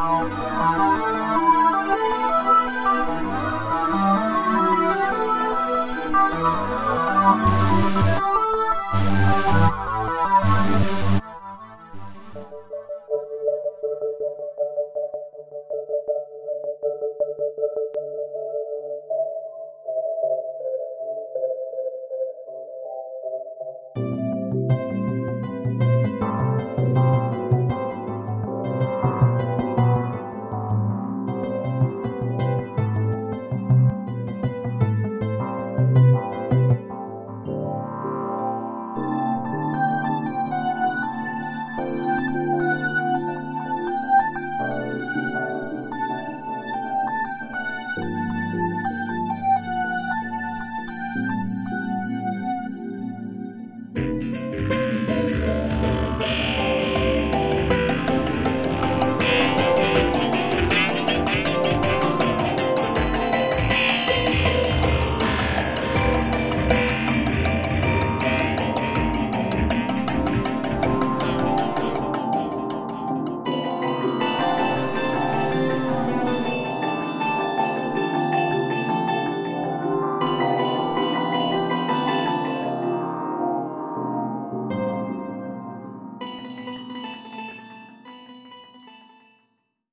Oh,